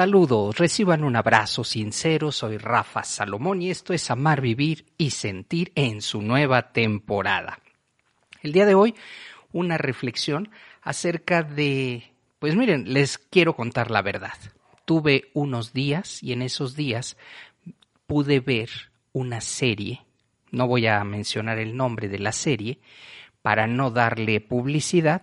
Saludos, reciban un abrazo sincero, soy Rafa Salomón y esto es Amar, Vivir y Sentir en su nueva temporada. El día de hoy, una reflexión acerca de, pues miren, les quiero contar la verdad. Tuve unos días y en esos días pude ver una serie, no voy a mencionar el nombre de la serie, para no darle publicidad,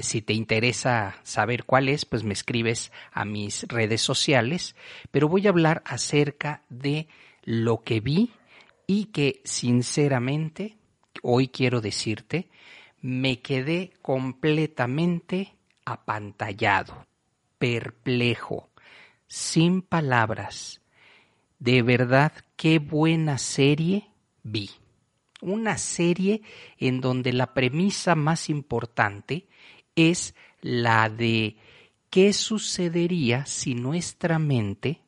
si te interesa saber cuál es, pues me escribes a mis redes sociales, pero voy a hablar acerca de lo que vi y que sinceramente, hoy quiero decirte, me quedé completamente apantallado, perplejo, sin palabras. De verdad, qué buena serie vi una serie en donde la premisa más importante es la de qué sucedería si nuestra mente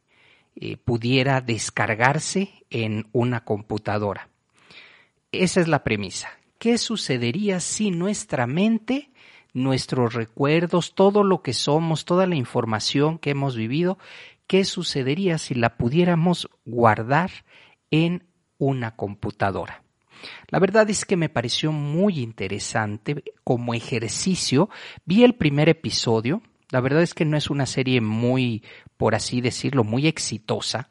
eh, pudiera descargarse en una computadora. Esa es la premisa. ¿Qué sucedería si nuestra mente, nuestros recuerdos, todo lo que somos, toda la información que hemos vivido, qué sucedería si la pudiéramos guardar en una computadora? La verdad es que me pareció muy interesante como ejercicio. Vi el primer episodio. La verdad es que no es una serie muy, por así decirlo, muy exitosa.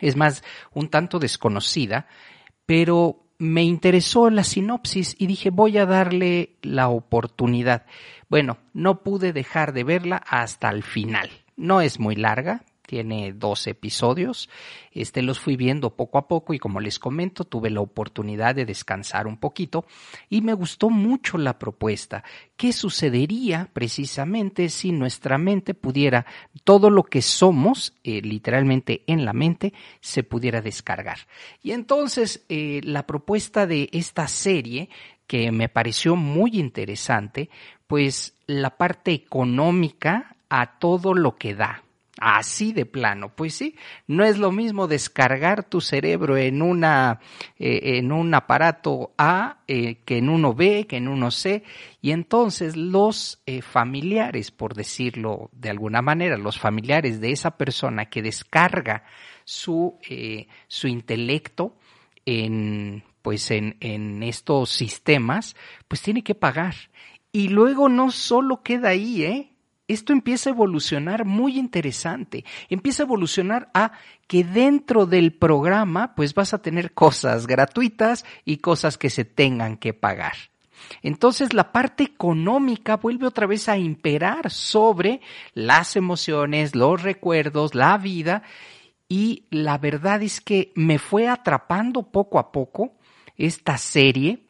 Es más, un tanto desconocida, pero me interesó la sinopsis y dije voy a darle la oportunidad. Bueno, no pude dejar de verla hasta el final. No es muy larga, tiene dos episodios. Este los fui viendo poco a poco y como les comento, tuve la oportunidad de descansar un poquito y me gustó mucho la propuesta. ¿Qué sucedería precisamente si nuestra mente pudiera todo lo que somos, eh, literalmente en la mente, se pudiera descargar? Y entonces eh, la propuesta de esta serie que me pareció muy interesante, pues la parte económica a todo lo que da, Así de plano, pues sí, no es lo mismo descargar tu cerebro en una eh, en un aparato A eh, que en uno B, que en uno C, y entonces los eh, familiares, por decirlo de alguna manera, los familiares de esa persona que descarga su su intelecto en pues en, en estos sistemas, pues tiene que pagar. Y luego no solo queda ahí, ¿eh? Esto empieza a evolucionar muy interesante. Empieza a evolucionar a que dentro del programa pues vas a tener cosas gratuitas y cosas que se tengan que pagar. Entonces la parte económica vuelve otra vez a imperar sobre las emociones, los recuerdos, la vida y la verdad es que me fue atrapando poco a poco esta serie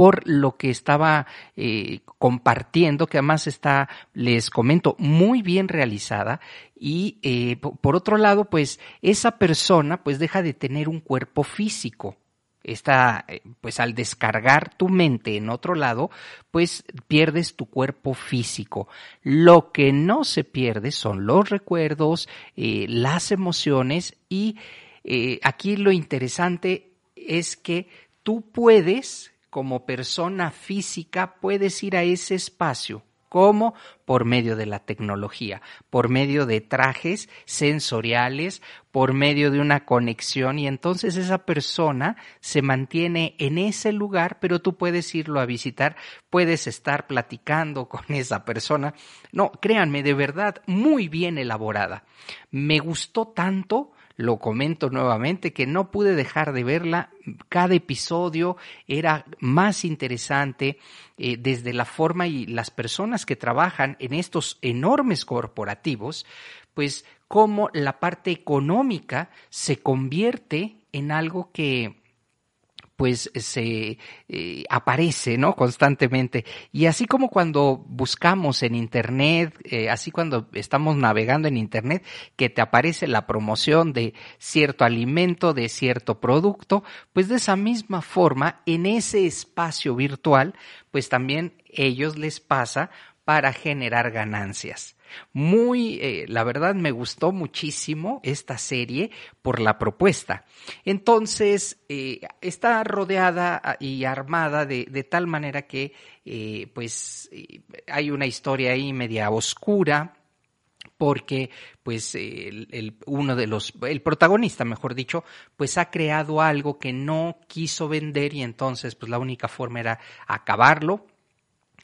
por lo que estaba eh, compartiendo, que además está, les comento, muy bien realizada. Y eh, por otro lado, pues esa persona pues deja de tener un cuerpo físico. Está, eh, pues al descargar tu mente en otro lado, pues pierdes tu cuerpo físico. Lo que no se pierde son los recuerdos, las emociones y aquí lo interesante es que tú puedes como persona física puedes ir a ese espacio. ¿Cómo? Por medio de la tecnología, por medio de trajes sensoriales, por medio de una conexión y entonces esa persona se mantiene en ese lugar, pero tú puedes irlo a visitar, puedes estar platicando con esa persona. No, créanme, de verdad, muy bien elaborada. Me gustó tanto lo comento nuevamente, que no pude dejar de verla. Cada episodio era más interesante eh, desde la forma y las personas que trabajan en estos enormes corporativos, pues cómo la parte económica se convierte en algo que pues se eh, aparece, ¿no? Constantemente. Y así como cuando buscamos en Internet, eh, así cuando estamos navegando en Internet, que te aparece la promoción de cierto alimento, de cierto producto, pues de esa misma forma, en ese espacio virtual, pues también ellos les pasa para generar ganancias. Muy, eh, la verdad me gustó muchísimo esta serie por la propuesta. Entonces, eh, está rodeada ah, y armada de, de tal manera que, eh, pues, hay una historia ahí media oscura, porque pues el, uno de los el protagonista mejor dicho pues ha creado algo que no quiso vender y entonces pues la única forma era acabarlo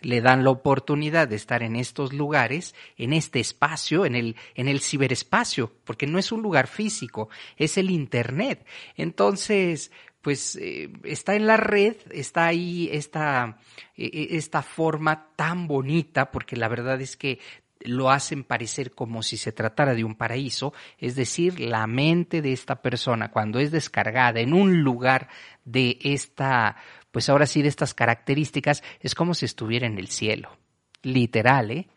le dan la oportunidad de estar en estos lugares, en este espacio, en el, en el ciberespacio, porque no es un lugar físico, es el Internet. Entonces, pues eh, está en la red, está ahí esta, e, e, esta forma tan bonita, porque la verdad es que lo hacen parecer como si se tratara de un paraíso, es decir, la mente de esta persona cuando es descargada en un lugar de esta pues ahora sí de estas características es como si estuviera en el cielo. Literal, ¿eh?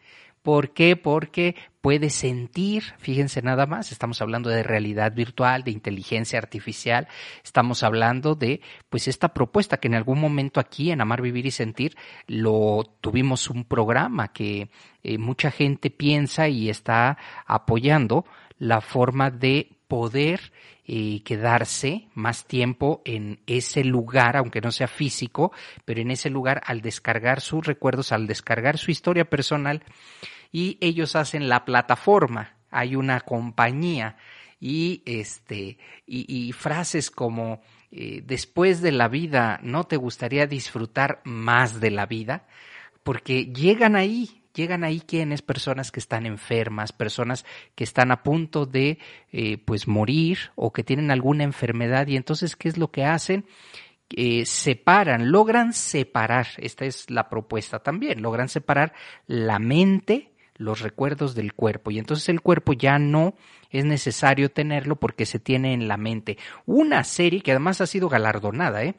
¿Por qué? Porque puede sentir, fíjense nada más, estamos hablando de realidad virtual, de inteligencia artificial, estamos hablando de pues esta propuesta que en algún momento aquí en Amar, Vivir y Sentir lo tuvimos un programa que eh, mucha gente piensa y está apoyando la forma de poder eh, quedarse más tiempo en ese lugar, aunque no sea físico, pero en ese lugar al descargar sus recuerdos, al descargar su historia personal y ellos hacen la plataforma. Hay una compañía y este y, frases como eh, después de la vida no te gustaría disfrutar más de la vida porque llegan ahí llegan ahí quienes, personas que están enfermas, personas que están a punto de eh, pues morir o que tienen alguna enfermedad y entonces ¿qué es lo que hacen? Eh, separan, logran separar, esta es la propuesta también, logran separar la mente, los recuerdos del cuerpo y entonces el cuerpo ya no es necesario tenerlo porque se tiene en la mente. Una serie que además ha sido galardonada, ¿eh?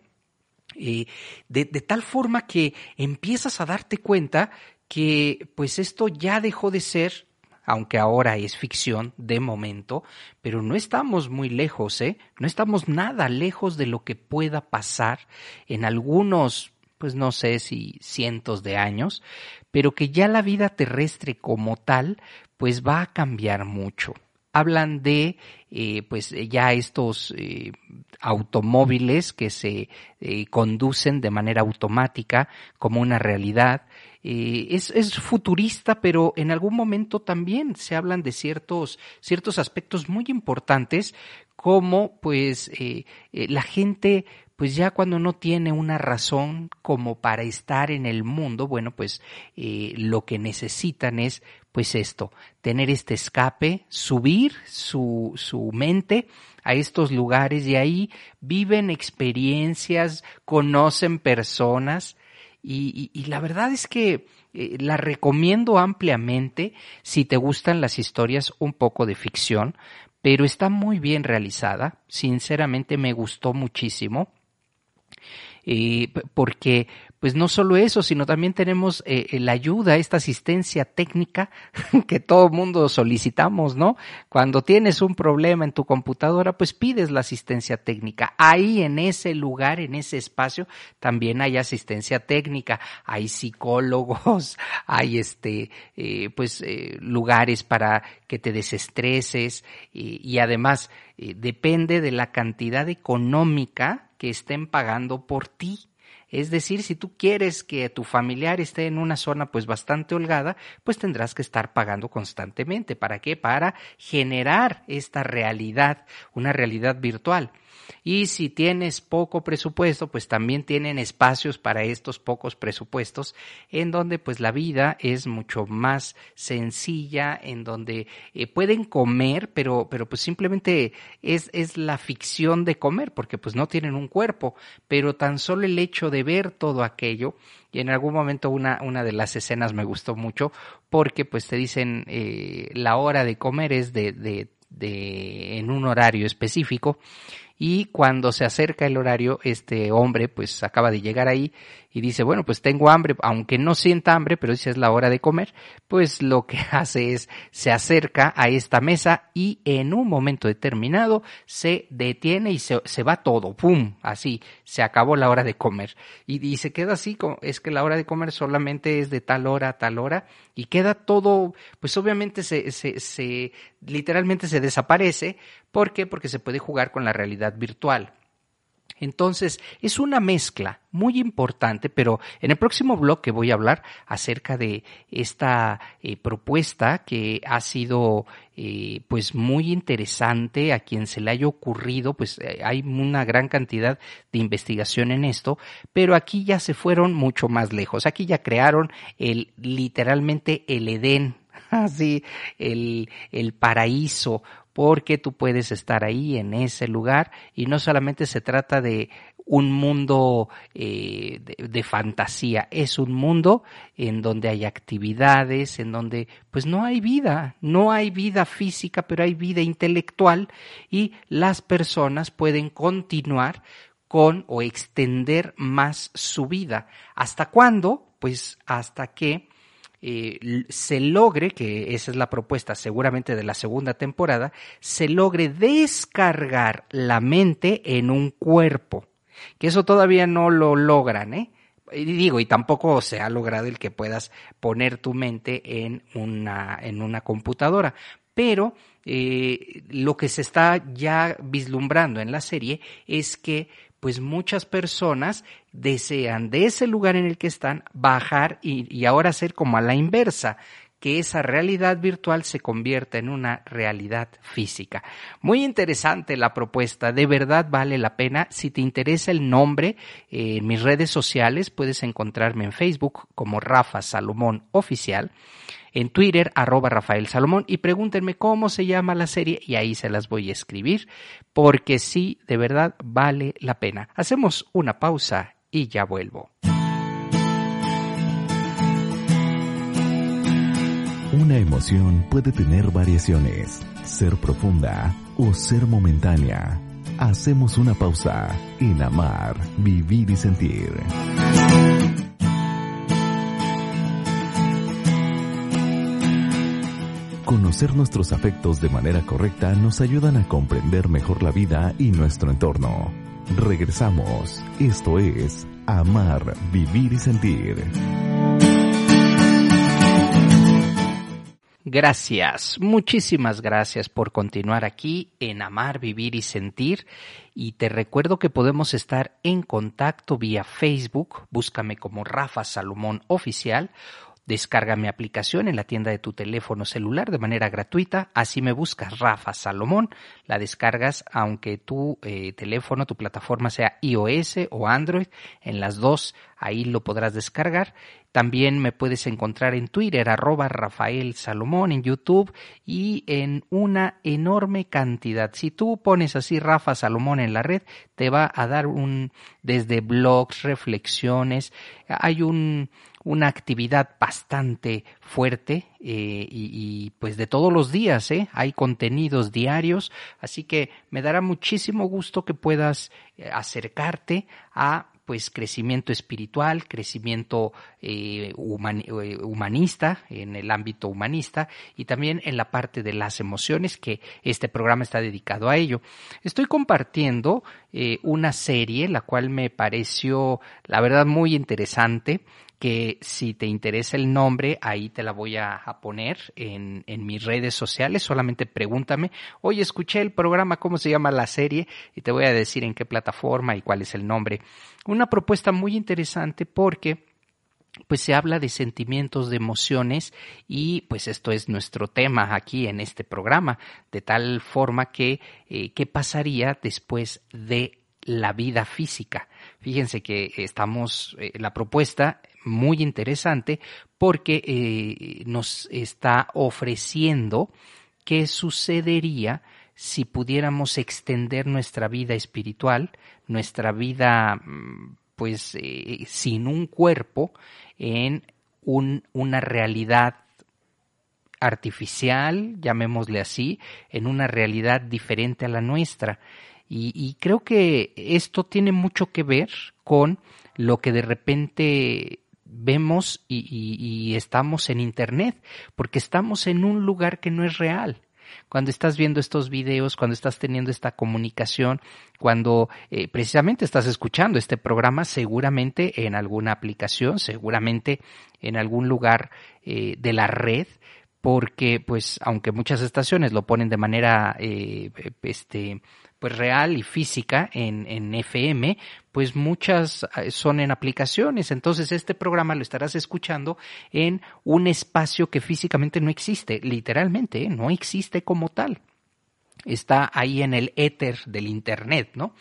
de, tal forma que empiezas a darte cuenta que pues esto ya dejó de ser, aunque ahora es ficción de momento, pero no estamos muy lejos, ¿eh? No estamos nada lejos de lo que pueda pasar en algunos, pues no sé si cientos de años, pero que ya la vida terrestre como tal, pues va a cambiar mucho hablan de eh, pues ya estos eh, automóviles que se eh, conducen de manera automática como una realidad. Eh, es, es, futurista, pero en algún momento también se hablan de ciertos, ciertos aspectos muy importantes, como pues eh, eh, la gente pues ya cuando no tiene una razón como para estar en el mundo, bueno, pues lo que necesitan es pues esto, tener este escape, subir su, su mente a estos lugares y ahí viven experiencias, conocen personas, y, la verdad es que eh, la recomiendo ampliamente si te gustan las historias un poco de ficción, pero está muy bien realizada. Sinceramente me gustó muchísimo. Eh, porque pues no solo eso, sino también tenemos eh, la ayuda, esta asistencia técnica que todo mundo solicitamos, ¿no? Cuando tienes un problema en tu computadora, pues pides la asistencia técnica. Ahí en ese lugar, en ese espacio, también hay asistencia técnica, hay psicólogos, hay este, eh, pues eh, lugares para que te desestreses y además depende de la cantidad económica que estén pagando por ti. Es decir, si tú quieres que tu familiar esté en una zona pues bastante holgada, pues tendrás que estar pagando constantemente. ¿Para qué? Para generar esta realidad, una realidad virtual. Y si tienes poco presupuesto, pues también tienen espacios para estos pocos presupuestos en donde pues la vida es mucho más sencilla, en donde eh, pueden comer, pero, pero pues simplemente es, es la ficción de comer, porque pues no tienen un cuerpo, pero tan solo el hecho de ver todo aquello, y en algún momento una, una de las escenas me gustó mucho, porque pues te dicen eh, la hora de comer es de, de, de en un horario específico y cuando se acerca el horario, este hombre pues acaba de llegar ahí y dice, bueno, pues tengo hambre, aunque no sienta hambre, pero dice es la hora de comer, pues lo que hace es se acerca a esta mesa y en un momento determinado se detiene y se, se va todo, ¡pum! Así, se acabó la hora de comer. Y, y se queda así, como, es que la hora de comer solamente es de tal hora a tal hora y queda todo, pues obviamente se, se, se literalmente se desaparece. ¿Por qué? Porque se puede jugar con la realidad virtual. Entonces, es una mezcla muy importante, pero en el próximo blog voy a hablar acerca de esta eh, propuesta que ha sido eh, pues muy interesante a quien se le haya ocurrido, pues eh, hay una gran cantidad de investigación en esto, pero aquí ya se fueron mucho más lejos. Aquí ya crearon el literalmente el Edén así el, el paraíso porque tú puedes estar ahí en ese lugar y no solamente se trata de un mundo eh, de, fantasía, es un mundo en donde hay actividades, en donde pues no hay vida, no hay vida física, pero hay vida intelectual y las personas pueden continuar con o extender más su vida. ¿Hasta cuándo? Pues hasta que eh, se logre, que esa es la propuesta seguramente de la segunda temporada, se logre descargar la mente en un cuerpo. Que eso todavía no lo logran, ¿eh? Y digo, y tampoco se ha logrado el que puedas poner tu mente en una, en una computadora. Pero eh, lo que se está ya vislumbrando en la serie es que pues muchas personas desean de ese lugar en el que están bajar y, ahora ser como a la inversa, que esa realidad virtual se convierta en una realidad física. Muy interesante la propuesta, de verdad vale la pena. Si te interesa el nombre, eh, en mis redes sociales puedes encontrarme en Facebook como Rafa Salomón Oficial en Twitter, arroba Rafael Salomón, y pregúntenme cómo se llama la serie y ahí se las voy a escribir, porque sí, de verdad vale la pena. Hacemos una pausa y ya vuelvo. Una emoción puede tener variaciones, ser profunda o ser momentánea. Hacemos una pausa en amar, vivir y sentir. Conocer nuestros afectos de manera correcta nos ayudan a comprender mejor la vida y nuestro entorno. Regresamos. Esto es Amar, Vivir y Sentir. Gracias, muchísimas gracias por continuar aquí en Amar, Vivir y Sentir. Y te recuerdo que podemos estar en contacto vía Facebook, búscame como Rafa Salomón Oficial Descarga mi aplicación en la tienda de tu teléfono celular de manera gratuita. Así me buscas Rafa Salomón. La descargas aunque tu eh, teléfono, tu plataforma sea iOS o Android. En las dos ahí lo podrás descargar. También me puedes encontrar en Twitter, arroba Rafael Salomón, en YouTube y en una enorme cantidad. Si tú pones así Rafa Salomón en la red, te va a dar un, desde blogs, reflexiones, hay un, una actividad bastante fuerte eh, y, pues de todos los días, ¿eh? hay contenidos diarios, así que me dará muchísimo gusto que puedas eh, acercarte a pues crecimiento espiritual, crecimiento humanista, en el ámbito humanista y también en la parte de las emociones que este programa está dedicado a ello. Estoy compartiendo una serie la cual me pareció la verdad muy interesante que si te interesa el nombre, ahí te la voy a, poner en, en, mis redes sociales. Solamente pregúntame, oye, escuché el programa, ¿cómo se llama la serie? Y te voy a decir en qué plataforma y cuál es el nombre. Una propuesta muy interesante porque pues se habla de sentimientos, de emociones y pues esto es nuestro tema aquí en este programa, de tal forma que eh, qué pasaría después de la vida física. Fíjense que estamos, eh, la propuesta muy interesante porque eh, nos está ofreciendo qué sucedería si pudiéramos extender nuestra vida espiritual, nuestra vida mm, pues eh, sin un cuerpo en un, una realidad artificial, llamémosle así, en una realidad diferente a la nuestra. Y, creo que esto tiene mucho que ver con lo que de repente vemos y, estamos en Internet, porque estamos en un lugar que no es real. Cuando estás viendo estos videos, cuando estás teniendo esta comunicación, cuando eh, precisamente estás escuchando este programa, seguramente en alguna aplicación, seguramente en algún lugar eh, de la red, porque pues aunque muchas estaciones lo ponen de manera eh, este pues real y física en, en FM, pues muchas eh, son en aplicaciones. Entonces este programa lo estarás escuchando en un espacio que físicamente no existe, literalmente, ¿eh? no existe como tal está ahí en el éter del Internet, ¿no?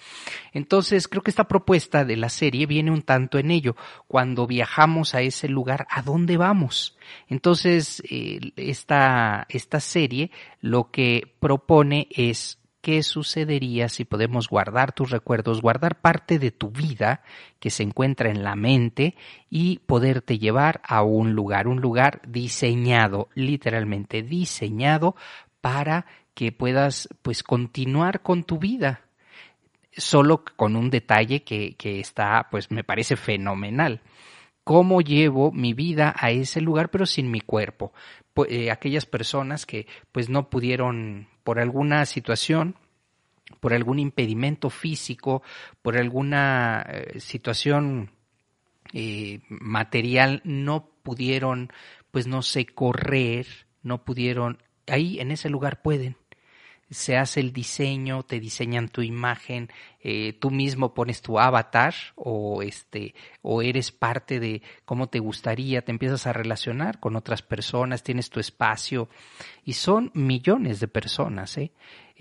Entonces, creo que esta propuesta de la serie viene un tanto en ello. Cuando viajamos a ese lugar, ¿a dónde vamos? Entonces, eh, esta, esta serie lo que propone es qué sucedería si podemos guardar tus recuerdos, guardar parte de tu vida que se encuentra en la mente y poderte llevar a un lugar, un lugar diseñado, literalmente diseñado para que puedas pues continuar con tu vida. Solo con un detalle que, que está pues me parece fenomenal. Cómo llevo mi vida a ese lugar pero sin mi cuerpo eh, aquellas personas que pues no pudieron por alguna situación por algún impedimento físico por alguna eh, situación eh, material no pudieron pues no sé correr no pudieron ahí en ese lugar pueden se hace el diseño, te diseñan tu imagen, eh, tú mismo pones tu avatar o este o eres parte de cómo te gustaría, te empiezas a relacionar con otras personas, tienes tu espacio y son millones de personas, ¿eh?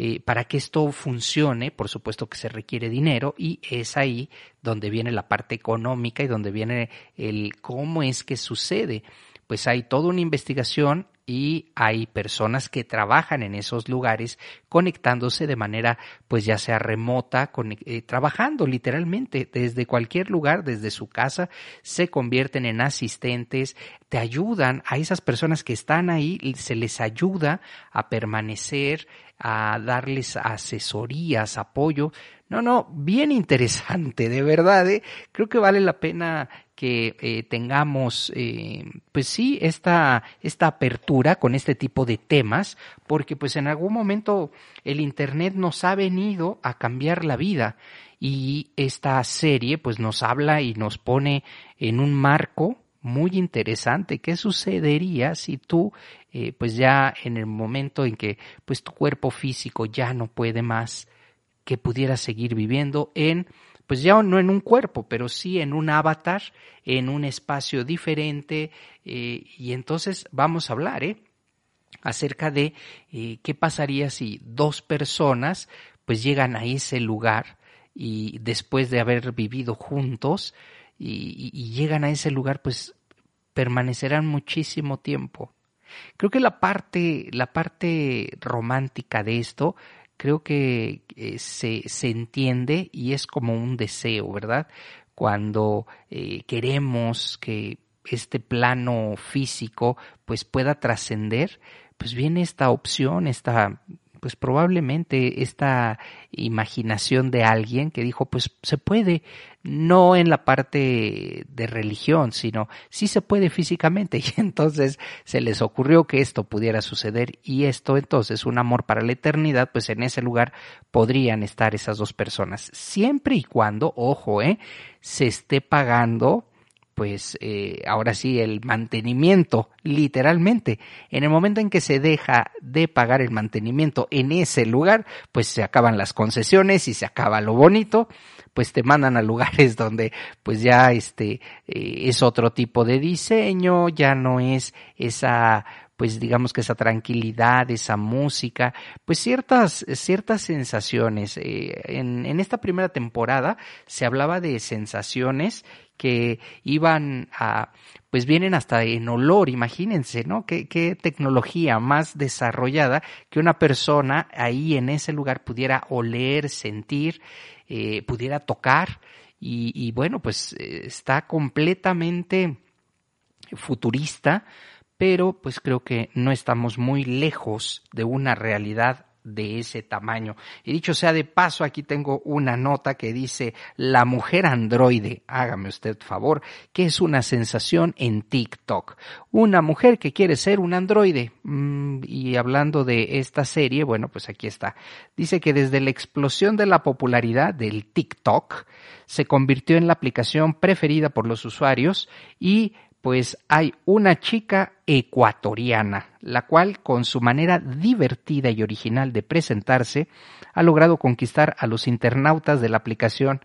Eh, para que esto funcione, por supuesto que se requiere dinero y es ahí donde viene la parte económica y donde viene el cómo es que sucede. Pues hay toda una investigación y hay personas que trabajan en esos lugares conectándose de manera pues ya sea remota, eh, trabajando literalmente desde cualquier lugar, desde su casa, se convierten en asistentes, te ayudan a esas personas que están ahí, se les ayuda a permanecer, a darles asesorías, apoyo. No, no, bien interesante, de verdad, ¿eh? creo que vale la pena que eh, tengamos, eh, pues sí, esta, esta apertura con este tipo de temas, porque pues en algún momento el Internet nos ha venido a cambiar la vida y esta serie pues nos habla y nos pone en un marco muy interesante. ¿Qué sucedería si tú, eh, pues ya en el momento en que pues tu cuerpo físico ya no puede más, que pudieras seguir viviendo en pues ya no en un cuerpo, pero sí en un avatar, en un espacio diferente. Eh, y entonces vamos a hablar ¿eh? acerca de eh, qué pasaría si dos personas pues llegan a ese lugar y después de haber vivido juntos y, y llegan a ese lugar pues permanecerán muchísimo tiempo. Creo que la parte, la parte romántica de esto creo que eh, se, se, entiende y es como un deseo, ¿verdad? Cuando eh, queremos que este plano físico pues pueda trascender, pues viene esta opción, esta pues probablemente esta imaginación de alguien que dijo, pues se puede, no en la parte de religión, sino sí se puede físicamente. Y entonces se les ocurrió que esto pudiera suceder y esto entonces, un amor para la eternidad, pues en ese lugar podrían estar esas dos personas, siempre y cuando, ojo, eh, se esté pagando pues eh, ahora sí el mantenimiento, literalmente. En el momento en que se deja de pagar el mantenimiento en ese lugar, pues se acaban las concesiones y se acaba lo bonito, pues te mandan a lugares donde pues ya este eh, es otro tipo de diseño, ya no es esa pues digamos que esa tranquilidad, esa música, pues ciertas, ciertas sensaciones. Eh, en, en esta primera temporada se hablaba de sensaciones que iban a, pues vienen hasta en olor, imagínense, ¿no? Qué, qué tecnología más desarrollada que una persona ahí en ese lugar pudiera oler, sentir, eh, pudiera tocar y, bueno, pues eh, está completamente futurista, pero pues creo que no estamos muy lejos de una realidad de ese tamaño. Y dicho sea de paso, aquí tengo una nota que dice la mujer androide, hágame usted favor, que es una sensación en TikTok. Una mujer que quiere ser un androide. Mm, y hablando de esta serie, bueno, pues aquí está. Dice que desde la explosión de la popularidad del TikTok, se convirtió en la aplicación preferida por los usuarios y pues hay una chica ecuatoriana, la cual con su manera divertida y original de presentarse ha logrado conquistar a los internautas de la aplicación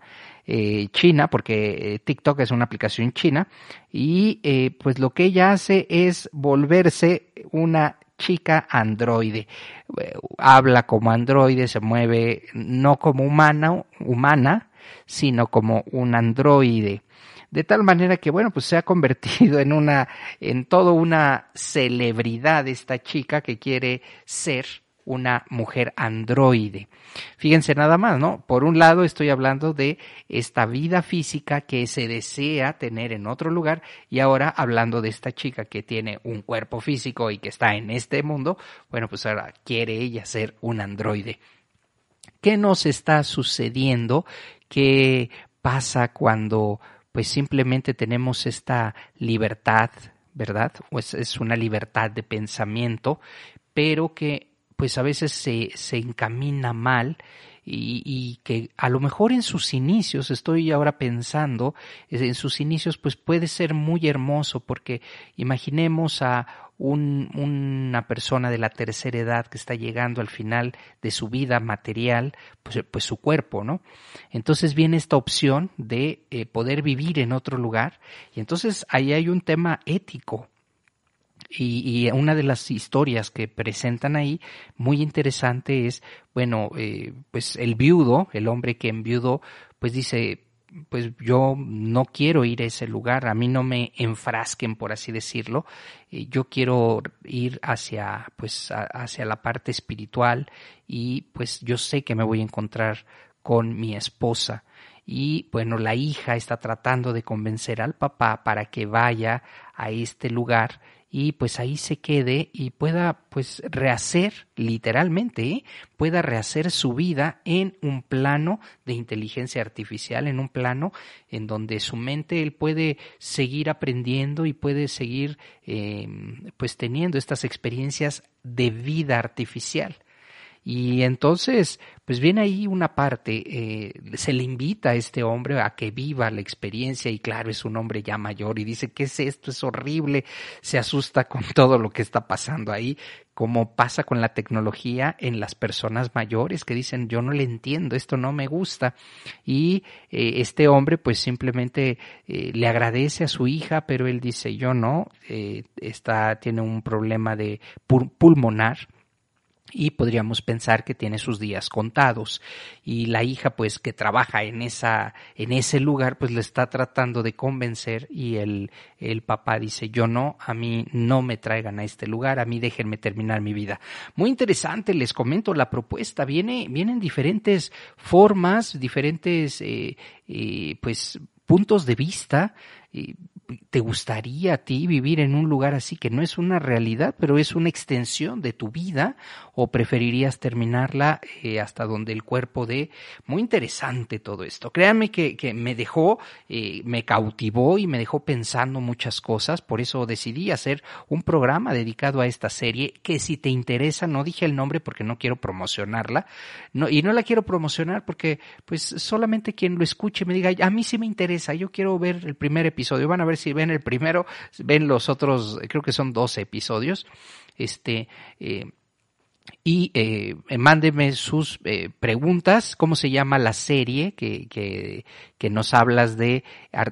eh, china, porque eh, TikTok es una aplicación china, y eh, pues lo que ella hace es volverse una chica androide. habla como androide, se mueve no como humana, humana, sino como un androide de tal manera que bueno, pues se ha convertido en una en todo una celebridad esta chica que quiere ser una mujer androide. Fíjense nada más, ¿no? Por un lado estoy hablando de esta vida física que se desea tener en otro lugar y ahora hablando de esta chica que tiene un cuerpo físico y que está en este mundo, bueno, pues ahora quiere ella ser un androide. ¿Qué nos está sucediendo? ¿Qué pasa cuando pues simplemente tenemos esta libertad, ¿verdad? Pues es una libertad de pensamiento, pero que pues a veces se, se encamina mal y, y, que a lo mejor en sus inicios, estoy ahora pensando, en sus inicios pues puede ser muy hermoso porque imaginemos a un, una persona de la tercera edad que está llegando al final de su vida material, pues, pues su cuerpo, ¿no? Entonces viene esta opción de eh, poder vivir en otro lugar y entonces ahí hay un tema ético. Y, una de las historias que presentan ahí, muy interesante, es, bueno, eh, pues el viudo, el hombre que enviudó, pues dice, pues yo no quiero ir a ese lugar, a mí no me enfrasquen, por así decirlo, eh, yo quiero ir hacia, pues, hacia la parte espiritual y pues yo sé que me voy a encontrar con mi esposa. Y bueno, la hija está tratando de convencer al papá para que vaya a este lugar y pues ahí se quede y pueda pues rehacer literalmente, pueda rehacer su vida en un plano de inteligencia artificial, en un plano en donde su mente él puede seguir aprendiendo y puede seguir eh, pues teniendo estas experiencias de vida artificial. Y entonces, pues viene ahí una parte, eh, se le invita a este hombre a que viva la experiencia y claro, es un hombre ya mayor y dice, ¿qué es esto? Es horrible, se asusta con todo lo que está pasando ahí, como pasa con la tecnología en las personas mayores que dicen, yo no le entiendo, esto no me gusta. Y eh, este hombre pues simplemente eh, le agradece a su hija, pero él dice, yo no, está, tiene un problema de pulmonar y podríamos pensar que tiene sus días contados. Y la hija pues que trabaja en esa en ese lugar pues le está tratando de convencer y el el papá dice yo no a mí no me traigan a este lugar a mí déjenme terminar mi vida muy interesante les comento la propuesta viene vienen diferentes formas diferentes eh, pues puntos de vista ¿Te gustaría a ti vivir en un lugar así que no es una realidad, pero es una extensión de tu vida? ¿O preferirías terminarla eh, hasta donde el cuerpo dé? Muy interesante todo esto. Créanme que, me dejó, eh, me cautivó y me dejó pensando muchas cosas. Por eso decidí hacer un programa dedicado a esta serie que si te interesa, no dije el nombre porque no quiero promocionarla. Y no la quiero promocionar porque pues solamente quien lo escuche me diga, a mí sí me interesa, yo quiero ver el primer episodio Van a ver si ven el primero, ven los otros, creo que son 12 episodios. Este, eh, y eh, mándeme sus eh, preguntas, cómo se llama la serie que, que, que nos hablas de,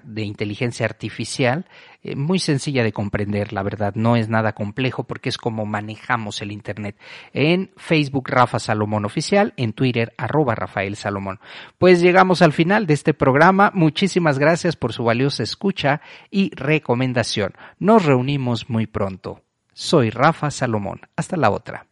de inteligencia artificial, eh, muy sencilla de comprender, la verdad, no es nada complejo porque es como manejamos el Internet. En Facebook Rafa Salomón Oficial, en Twitter arroba Rafael Salomón. Pues llegamos al final de este programa, muchísimas gracias por su valiosa escucha y recomendación. Nos reunimos muy pronto. Soy Rafa Salomón. Hasta la otra.